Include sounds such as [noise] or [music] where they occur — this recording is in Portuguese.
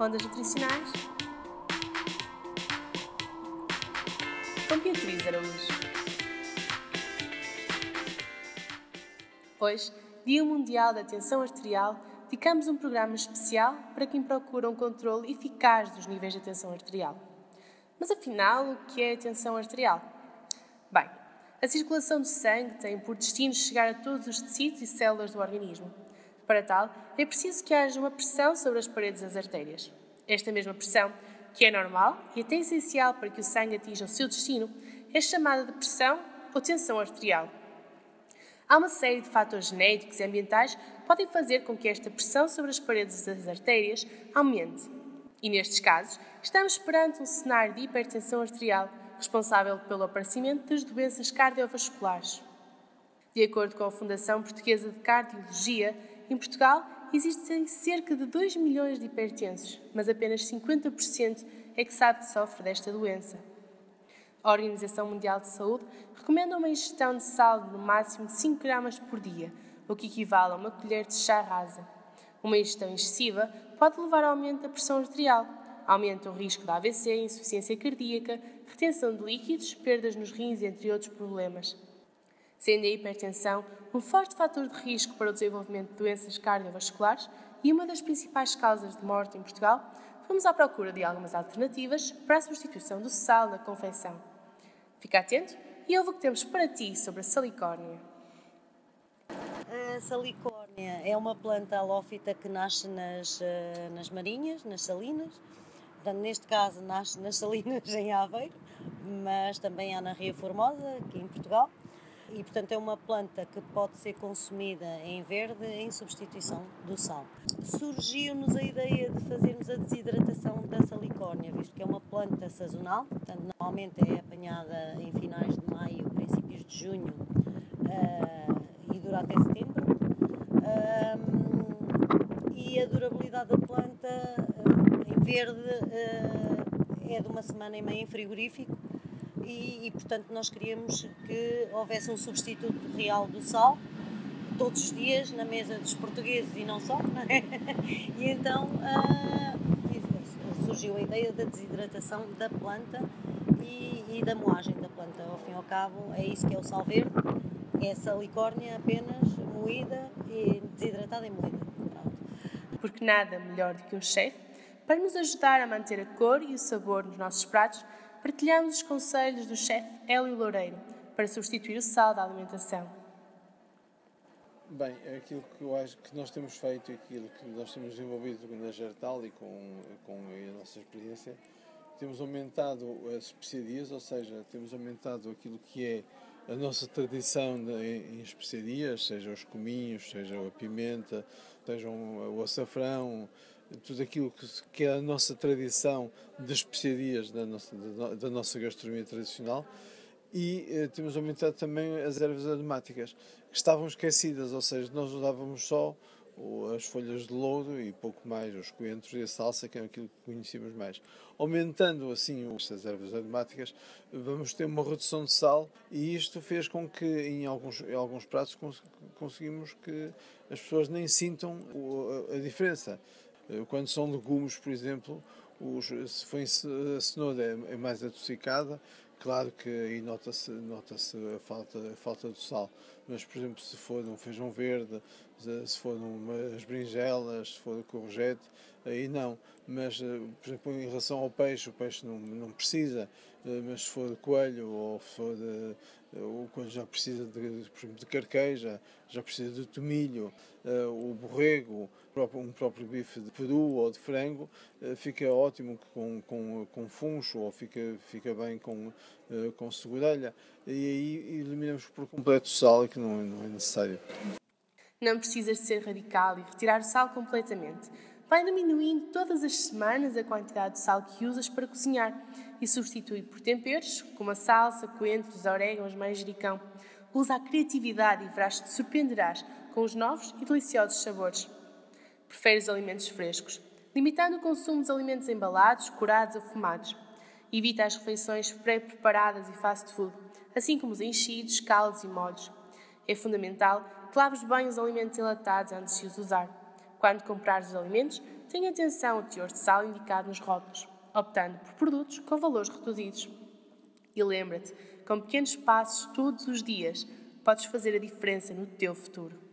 Ondas nutricionais com Beatriz Araújo. Hoje, Dia Mundial da Atenção Arterial, dedicamos um programa especial para quem procura um controle eficaz dos níveis de tensão arterial. Mas afinal, o que é a tensão arterial? Bem, a circulação de sangue tem por destino chegar a todos os tecidos e células do organismo. Para tal, é preciso que haja uma pressão sobre as paredes das artérias. Esta mesma pressão, que é normal e até essencial para que o sangue atinja o seu destino, é chamada de pressão ou tensão arterial. Há uma série de fatores genéticos e ambientais que podem fazer com que esta pressão sobre as paredes das artérias aumente. E nestes casos, estamos perante um cenário de hipertensão arterial responsável pelo aparecimento das doenças cardiovasculares. De acordo com a Fundação Portuguesa de Cardiologia, em Portugal existem cerca de 2 milhões de hipertensos, mas apenas 50% é que sabe que sofre desta doença. A Organização Mundial de Saúde recomenda uma ingestão de sal no máximo de 5 gramas por dia, o que equivale a uma colher de chá rasa. Uma ingestão excessiva pode levar ao aumento da pressão arterial, aumenta o risco de AVC, insuficiência cardíaca, retenção de líquidos, perdas nos rins, entre outros problemas. Sendo a hipertensão um forte fator de risco para o desenvolvimento de doenças cardiovasculares e uma das principais causas de morte em Portugal, fomos à procura de algumas alternativas para a substituição do sal na confecção. Fica atento e ouve o que temos para ti sobre a salicórnia. A salicórnia é uma planta halófita que nasce nas, eh, nas marinhas, nas salinas, Portanto, neste caso, nasce nas Salinas, em Aveiro, mas também há na Ria Formosa, aqui em Portugal. E, portanto, é uma planta que pode ser consumida em verde em substituição do sal. Surgiu-nos a ideia de fazermos a desidratação da salicórnia, visto que é uma planta sazonal, portanto, normalmente é apanhada em finais de maio, princípios de junho uh, e dura até setembro. E a durabilidade da planta verde uh, é de uma semana e meia em frigorífico e, e, portanto nós queríamos que houvesse um substituto real do sal todos os dias na mesa dos portugueses e não só, é? [laughs] E então uh, surgiu a ideia da desidratação da planta e, e, da moagem da planta. Ao fim e ao cabo é isso que é o sal verde, é salicórnia apenas moída e desidratada e moída. Pronto. Porque nada melhor do que um chefe para nos ajudar a manter a cor e o sabor nos nossos pratos, partilhamos os conselhos do chefe Hélio Loureiro para substituir o sal da alimentação. Bem, aquilo que eu acho que nós temos feito, aquilo que nós temos desenvolvido na Gertal e com, com a nossa experiência, temos aumentado as especiarias, ou seja, temos aumentado aquilo que é a nossa tradição em especiarias, seja os cominhos, seja a pimenta, seja o açafrão, tudo aquilo que, é a nossa tradição de especiarias da nossa, da, nossa gastronomia tradicional e eh, temos aumentado também as ervas aromáticas que estavam esquecidas, ou seja, nós usávamos só as folhas de louro e pouco mais, os coentros e a salsa, que é aquilo que conhecíamos mais. Aumentando assim estas ervas aromáticas, vamos ter uma redução de sal e isto fez com que em alguns, em alguns pratos conseguimos que as pessoas nem sintam a diferença. Eh, quando são legumes, por exemplo, os, se for a cenoura é, é mais adocicada, claro que aí nota-se nota a falta, a falta do sal. Mas, por exemplo, se for um feijão verde, se for umas berinjelas, se for courgette, aí não. Mas, eh, por exemplo, em relação ao peixe, o peixe não, não precisa, eh, mas se for coelho ou for ou quando já precisa de, por exemplo, de carqueja, já precisa de tomilho, o borrego, um próprio bife de peru ou de frango, fica ótimo com, com, com funcho ou fica, fica bem com, com segurelha. E aí eliminamos por completo o sal, que não, não é necessário. Não precisas de ser radical e retirar o sal completamente. Vai diminuindo todas as semanas a quantidade de sal que usas para cozinhar e substitui por temperos, como a salsa, coentros, orégãos, manjericão. Usa a criatividade e verás-te surpreenderás com os novos e deliciosos sabores. Prefere os alimentos frescos, limitando o consumo dos alimentos embalados, curados ou fumados. Evita as refeições pré-preparadas e fast food, assim como os enchidos, caldos e molhos. É fundamental que laves bem os alimentos enlatados antes de os usar Quando comprares os alimentos, tenha atenção ao teor de sal indicado nos rótulos, optando por produtos com valores reduzidos. E lembra-te, com pequenos passos todos os dias, podes fazer a diferença no teu futuro.